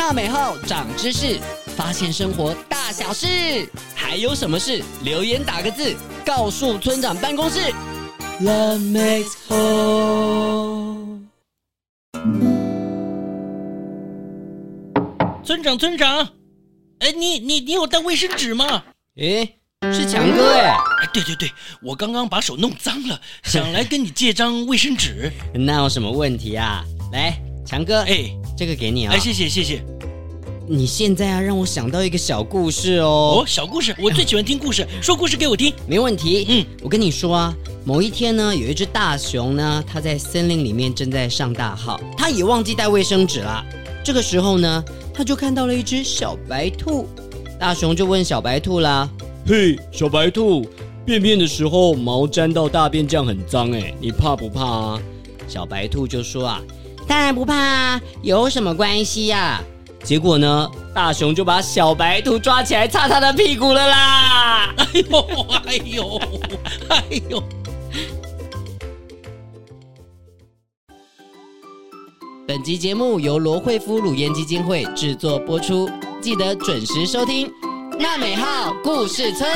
纳美号长知识，发现生活大小事，还有什么事？留言打个字，告诉村长办公室。Love makes whole。村长，村长，哎，你你你有带卫生纸吗？哎，是强哥哎。哎，对对对，我刚刚把手弄脏了，想来跟你借张卫生纸。那有什么问题啊？来，强哥，哎，这个给你啊。哎，谢谢谢谢。你现在啊，让我想到一个小故事哦。哦，小故事，我最喜欢听故事，说故事给我听。没问题。嗯，我跟你说啊，某一天呢，有一只大熊呢，它在森林里面正在上大号，它也忘记带卫生纸了。这个时候呢，它就看到了一只小白兔。大熊就问小白兔啦：“嘿，小白兔，便便的时候毛沾到大便，这样很脏哎，你怕不怕啊？”小白兔就说啊：“当然不怕啊，有什么关系呀？”结果呢，大熊就把小白兔抓起来擦他的屁股了啦！哎呦，哎呦，哎呦！本集节目由罗惠夫颅颜基金会制作播出，记得准时收听《娜美号故事村》。